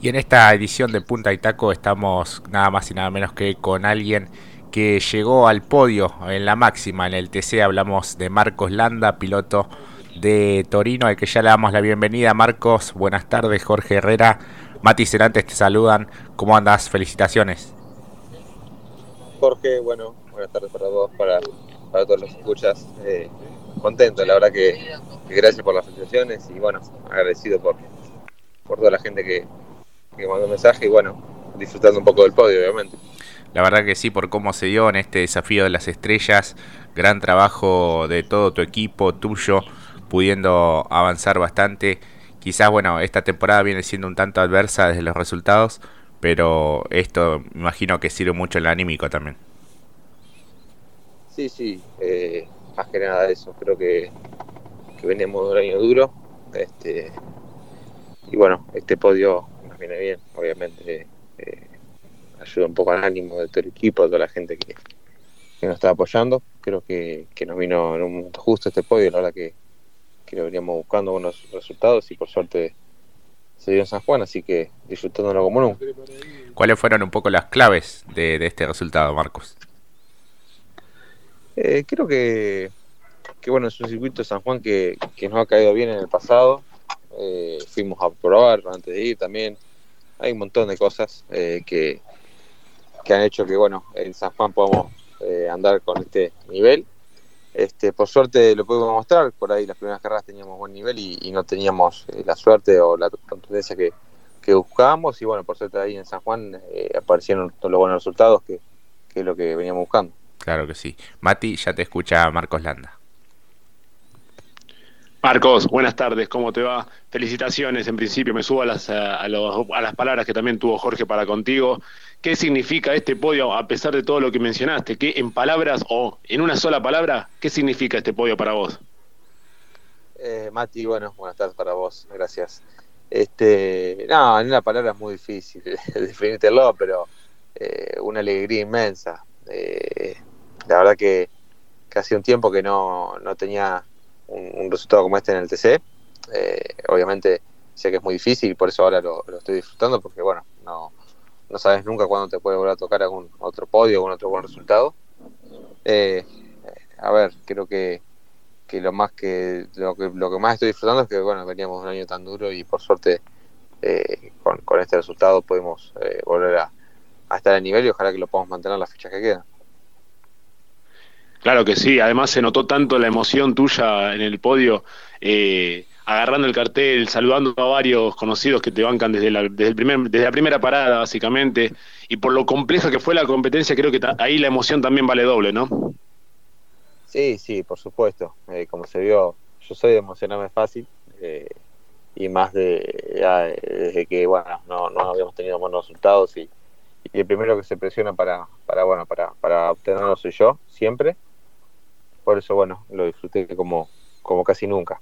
Y en esta edición de Punta y Taco estamos nada más y nada menos que con alguien que llegó al podio en la máxima en el TC. Hablamos de Marcos Landa, piloto de Torino, al que ya le damos la bienvenida. Marcos, buenas tardes. Jorge Herrera, Mati Cerantes te saludan. ¿Cómo andas? Felicitaciones. Jorge, bueno, buenas tardes para vos, para, todos los escuchas. Eh, contento, la verdad que, que, gracias por las felicitaciones y bueno, agradecido por, por toda la gente que, que mandó un mensaje y bueno, disfrutando un poco del podio, obviamente. La verdad que sí, por cómo se dio en este desafío de las estrellas, gran trabajo de todo tu equipo, tuyo, pudiendo avanzar bastante. Quizás, bueno, esta temporada viene siendo un tanto adversa desde los resultados, pero esto me imagino que sirve mucho el anímico también. Sí, sí, eh, más que nada eso, creo que, que venimos de un año duro, este, y bueno, este podio viene bien, obviamente eh, ayuda un poco al ánimo de todo el equipo, de toda la gente que, que nos está apoyando. Creo que, que, nos vino en un momento justo este podio, la verdad que, que lo veníamos buscando buenos resultados y por suerte se dio en San Juan, así que disfrutándolo como nunca. ¿Cuáles fueron un poco las claves de, de este resultado, Marcos? Eh, creo que, que bueno, es un circuito de San Juan que, que nos ha caído bien en el pasado. Eh, fuimos a probar antes de ir también hay un montón de cosas eh, que, que, han hecho que, bueno, en San Juan podamos eh, andar con este nivel. Este, por suerte lo pudimos mostrar, por ahí las primeras carreras teníamos buen nivel y, no teníamos eh, la suerte o la contundencia que, que, buscábamos y bueno, por suerte ahí en San Juan eh, aparecieron todos los buenos resultados que, que es lo que veníamos buscando. Claro que sí. Mati, ya te escucha Marcos Landa. Marcos, buenas tardes, ¿cómo te va? Felicitaciones, en principio me subo a las, a, las palabras que también tuvo Jorge para contigo. ¿Qué significa este podio a pesar de todo lo que mencionaste? ¿Qué en palabras o en una sola palabra, qué significa este podio para vos? Eh, Mati, bueno, buenas tardes para vos, gracias. Este, no, en una palabra es muy difícil definírtelo, pero eh, una alegría inmensa. Eh, la verdad que, que hace un tiempo que no, no tenía un, resultado como este en el TC. Eh, obviamente sé que es muy difícil y por eso ahora lo, estoy disfrutando porque bueno, no, no sabes nunca cuándo te puede volver a tocar algún otro podio o algún otro buen resultado. Eh, a ver, creo que, que lo más que lo, que lo que más estoy disfrutando es que bueno, veníamos un año tan duro y por suerte eh, con, con, este resultado pudimos eh, volver a, estar a nivel y ojalá que lo podamos mantener las fichas que quedan. Claro que sí, además se notó tanto la emoción tuya en el podio, eh, agarrando el cartel, saludando a varios conocidos que te bancan desde la, desde, la primera parada, básicamente, y por lo compleja que fue la competencia, creo que ahí la emoción también vale doble, ¿no? Sí, sí, por supuesto. Eh, como se vio, yo soy de emocionarme fácil, eh, y más de ya, desde que, bueno, no, no habíamos tenido buenos resultados y, y el primero que se presiona para, para bueno, para, para obtenerlo soy yo, siempre por eso, bueno, lo disfruté como, como casi nunca.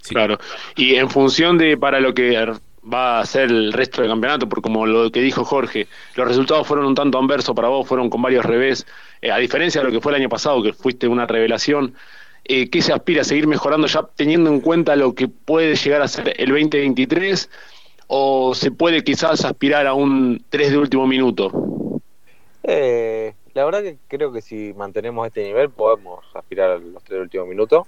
Sí. Claro, y en función de para lo que va a ser el resto del campeonato, porque como lo que dijo Jorge, los resultados fueron un tanto anverso para vos, fueron con varios revés, eh, a diferencia de lo que fue el año pasado, que fuiste una revelación, eh, ¿qué se aspira a seguir mejorando ya teniendo en cuenta lo que puede llegar a ser el 2023? ¿O se puede quizás aspirar a un 3 de último minuto? Eh, la verdad que creo que si mantenemos este nivel podemos aspirar a los tres últimos minutos.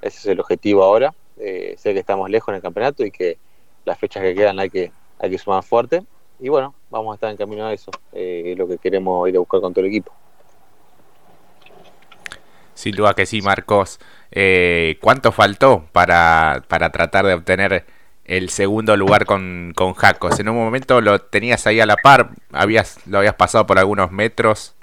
Ese es el objetivo ahora. Eh, sé que estamos lejos en el campeonato y que las fechas que quedan hay que, hay que sumar fuerte. Y bueno, vamos a estar en camino a eso. Eh, es lo que queremos ir a buscar con todo el equipo. Sin duda que sí, Marcos. Eh, ¿Cuánto faltó para, para tratar de obtener el segundo lugar con, con Jacos? En un momento lo tenías ahí a la par, habías, lo habías pasado por algunos metros.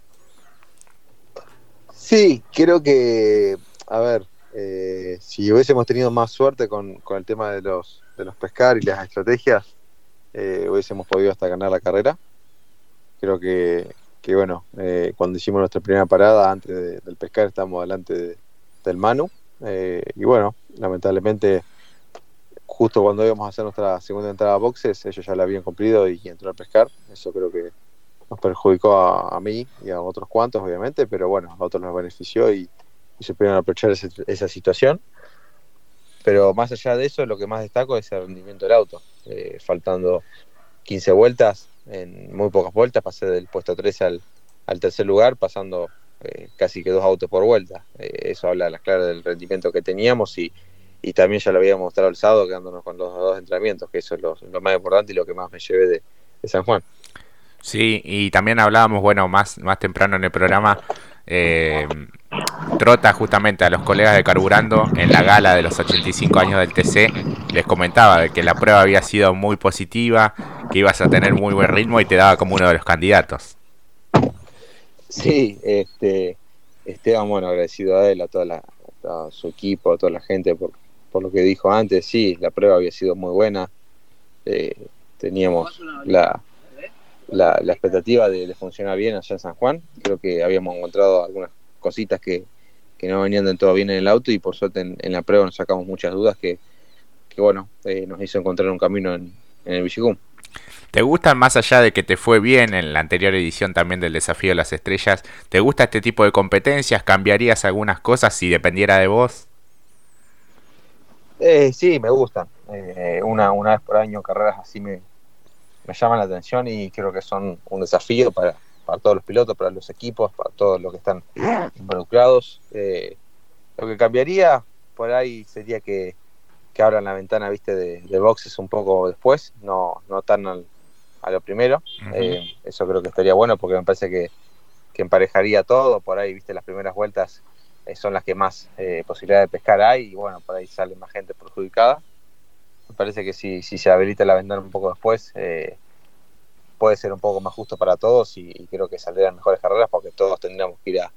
Sí, creo que, a ver, eh, si hubiésemos tenido más suerte con, con, el tema de los, de los pescar y las estrategias, eh, hubiésemos podido hasta ganar la carrera. Creo que, que bueno, eh, cuando hicimos nuestra primera parada antes de, del pescar estábamos delante de, del Manu. Eh, y bueno, lamentablemente, justo cuando íbamos a hacer nuestra segunda entrada a boxes, ellos ya la habían cumplido y, entró al pescar. Eso creo que nos perjudicó a, mí y a otros cuantos, obviamente, pero bueno, a otros nos benefició y, y se pudieron aprovechar ese, esa situación. Pero más allá de eso, lo que más destaco es el rendimiento del auto. faltando 15 vueltas, en muy pocas vueltas, pasé del puesto 13 al, tercer lugar, pasando casi que dos autos por vuelta. eso habla a las claras del rendimiento que teníamos y, también ya lo habíamos mostrado el sábado quedándonos con los dos entrenamientos, que eso es lo, más importante y lo que más me llevé de, San Juan. Sí, y también hablábamos, bueno, más, más temprano en el programa, eh, Trota justamente a los colegas de Carburando en la gala de los 85 años del TC, les comentaba que la prueba había sido muy positiva, que ibas a tener muy buen ritmo y te daba como uno de los candidatos. Sí, este, Esteban, bueno, agradecido a él, a toda la, a su equipo, a toda la gente por, por lo que dijo antes, sí, la prueba había sido muy buena. Eh, teníamos la, la, expectativa de, funcionar bien allá en San Juan. Creo que habíamos encontrado algunas cositas que, no venían del todo bien en el auto y por suerte en, la prueba nos sacamos muchas dudas que, bueno, eh, nos hizo encontrar un camino en, en el Villicum. ¿Te gustan más allá de que te fue bien en la anterior edición también del Desafío de las Estrellas? ¿Te gusta este tipo de competencias? ¿Cambiarías algunas cosas si dependiera de vos? Eh, sí, me gustan. Eh, una, una vez por año carreras así me, me llaman la atención y creo que son un desafío para, para todos los pilotos, para los equipos, para todos los que están involucrados. Eh, lo que cambiaría por ahí sería que, que abran la ventana viste de, boxes un poco después, no, no tan a lo primero. Eh, eso creo que estaría bueno porque me parece que, que emparejaría todo. Por ahí, viste, las primeras vueltas eh, son las que más eh, posibilidad de pescar hay y bueno, por ahí sale más gente perjudicada. Me parece que si, si se habilita la ventana un poco después, eh, puede ser un poco más justo para todos y, creo que saldrían mejores carreras porque todos tendríamos que ir a,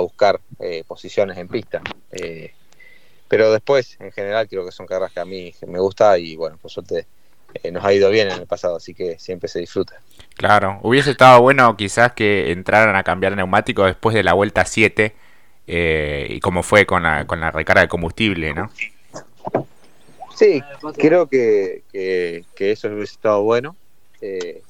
buscar posiciones en pista. pero después, en general, creo que son carreras que a mí me gusta y bueno, por suerte nos ha ido bien en el pasado, así que siempre se disfruta. Claro, hubiese estado bueno quizás que entraran a cambiar neumáticos después de la vuelta 7 eh, y cómo fue con la, con la recarga de combustible, ¿no? Sí, creo que, que, eso hubiese estado bueno. Eh,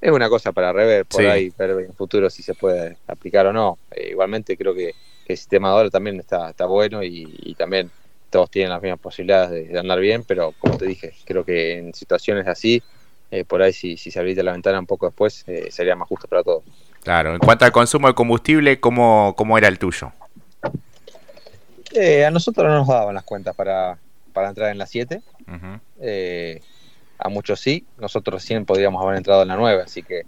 es una cosa para rever por ahí, ver en futuro si se puede aplicar o no. Eh, igualmente creo que, el sistema ahora también está, está bueno y, también todos tienen las mismas posibilidades de, andar bien, pero como te dije, creo que en situaciones así, por ahí si, si se habilita la ventana un poco después, sería más justo para todos. Claro, en cuanto al consumo de combustible, ¿cómo, cómo era el tuyo? Eh, a nosotros no nos daban las cuentas para, entrar en la 7. Eh, a muchos sí, nosotros recién podríamos haber entrado en la 9, así que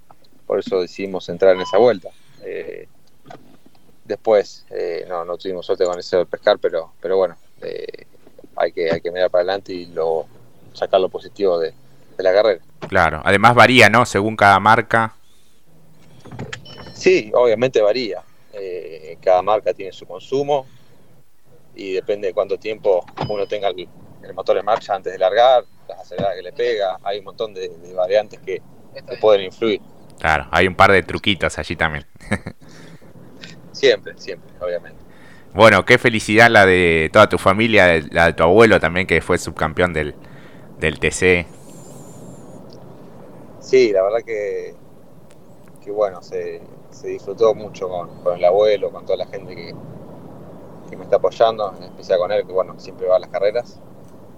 por eso decidimos entrar en esa vuelta. Eh, después no, no tuvimos suerte con ese pescar, pero, pero bueno, hay, que, hay que mirar para adelante y luego sacar lo positivo de, de la carrera. Claro, además varía, ¿no? Según cada marca. Sí, obviamente varía. Eh, cada marca tiene su consumo y depende de cuánto tiempo uno tenga el, motor en marcha antes de largar, las aceleradas que le pega. Hay un montón de, variantes que, pueden influir. Claro, hay un par de truquitos allí también. siempre, siempre, obviamente. Bueno, qué felicidad la de toda tu familia, la de tu abuelo también, que fue subcampeón del, del TC. Sí, la verdad que, que bueno, se, se disfrutó mucho con, el abuelo, con toda la gente que, me está apoyando, en especial con él, que bueno, siempre va a las carreras.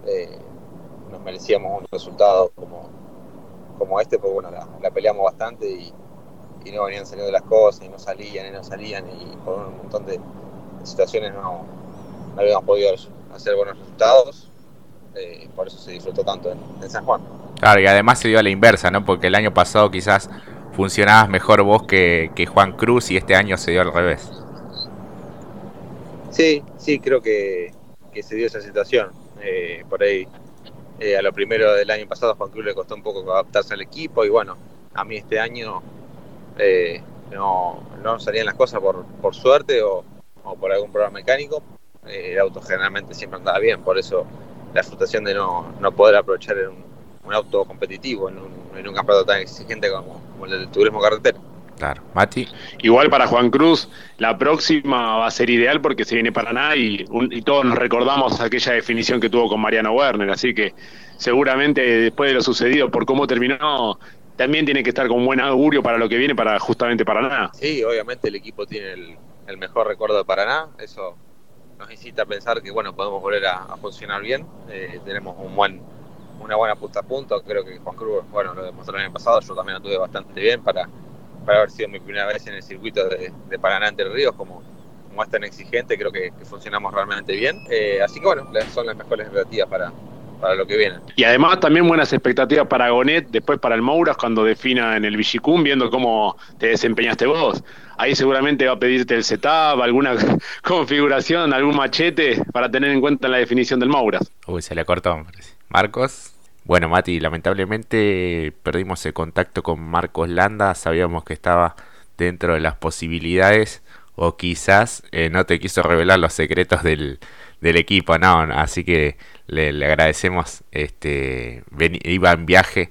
Eh, nos merecíamos un resultado como, como este, porque bueno, la, peleamos bastante y, no venían saliendo las cosas, y no salían, y no salían, y por un montón de, situaciones no, habíamos podido hacer buenos resultados. Eh, por eso se disfrutó tanto en, en San Juan. Claro, y además se dio a la inversa, ¿no? Porque el año pasado quizás funcionabas mejor vos que, Juan Cruz y este año se dio al revés. Sí, sí, creo que, se dio esa situación. Eh, por ahí, eh, a lo primero del año pasado, Juan Cruz le costó un poco adaptarse al equipo y bueno, a mí este año eh, no, no salían las cosas por, por suerte o, por algún problema mecánico. el auto generalmente siempre andaba bien, por eso la frustración de no, no poder aprovechar en un, auto competitivo, en un, en campeonato tan exigente como, el del turismo carretera. Claro, Mati. Igual para Juan Cruz, la próxima va a ser ideal porque se viene Paraná y, y todos nos recordamos aquella definición que tuvo con Mariano Werner, así que seguramente después de lo sucedido, por cómo terminó, también tiene que estar con buen augurio para lo que viene para justamente Paraná. Sí, obviamente el equipo tiene el, mejor recuerdo de Paraná, eso nos incita a pensar que bueno podemos volver a, funcionar bien, eh, tenemos un buen una buena punta a punto. Creo que Juan Cruz, bueno, lo demostró el año pasado, yo también anduve bastante bien para, para haber sido mi primera vez en el circuito de, de Paraná entre Ríos, como, como es tan exigente, creo que, funcionamos realmente bien. Eh, así que bueno, son las mejores expectativas para, para lo que viene. Y además también buenas expectativas para Gonet, después para el Mouras cuando defina en el Villicum, viendo cómo te desempeñaste vos. Ahí seguramente va a pedirte el setup, alguna configuración, algún machete para tener en cuenta en la definición del Mouras. Uy, se le cortó, Marcos. Bueno, Mati, lamentablemente perdimos el contacto con Marcos Landa, sabíamos que estaba dentro de las posibilidades o quizás eh, no te quiso revelar los secretos del, del equipo, no, así que le, agradecemos, este, iba en viaje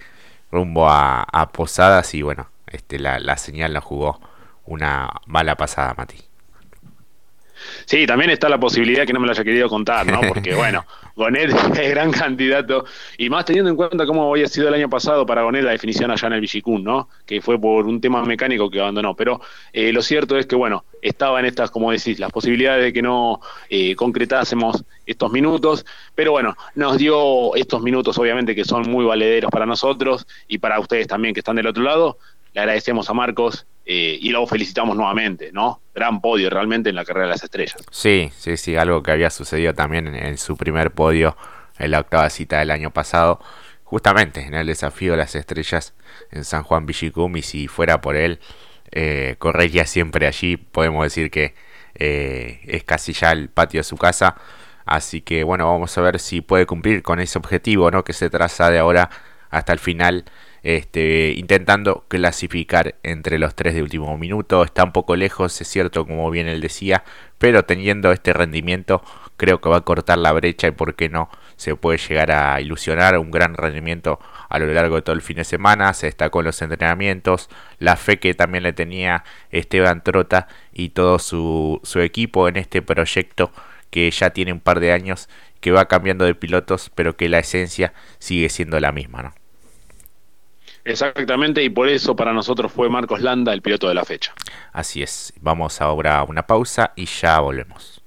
rumbo a, a Posadas y bueno, este, la, la señal nos jugó una mala pasada, Mati. Sí, también está la posibilidad que no me lo haya querido contar, ¿no? Porque bueno, Gonet es gran candidato y más teniendo en cuenta cómo había sido el año pasado para Gonet la definición allá en el Villicún, ¿no? Que fue por un tema mecánico que abandonó. Pero eh, lo cierto es que, bueno, estaba en estas, como decís, las posibilidades de que no eh, concretásemos estos minutos, pero bueno, nos dio estos minutos obviamente que son muy valederos para nosotros y para ustedes también que están del otro lado. Le agradecemos a Marcos eh, y lo felicitamos nuevamente, ¿no? Gran podio realmente en la carrera de las estrellas. Sí, sí, sí, algo que había sucedido también en, su primer podio en la octava cita del año pasado, justamente en el desafío de las estrellas en San Juan Villicum y si fuera por él, eh, correría siempre allí, podemos decir que eh, es casi ya el patio de su casa, así que bueno, vamos a ver si puede cumplir con ese objetivo, ¿no? Que se traza de ahora hasta el final este, intentando clasificar entre los tres de último minuto. Está un poco lejos, es cierto, como bien él decía, pero teniendo este rendimiento creo que va a cortar la brecha y por qué no se puede llegar a ilusionar un gran rendimiento a lo largo de todo el fin de semana, se destacó en los entrenamientos, la fe que también le tenía Esteban Trota y todo su, su equipo en este proyecto que ya tiene un par de años, que va cambiando de pilotos, pero que la esencia sigue siendo la misma, ¿no? Exactamente, y por eso para nosotros fue Marcos Landa el piloto de la fecha. Así es, vamos ahora a una pausa y ya volvemos.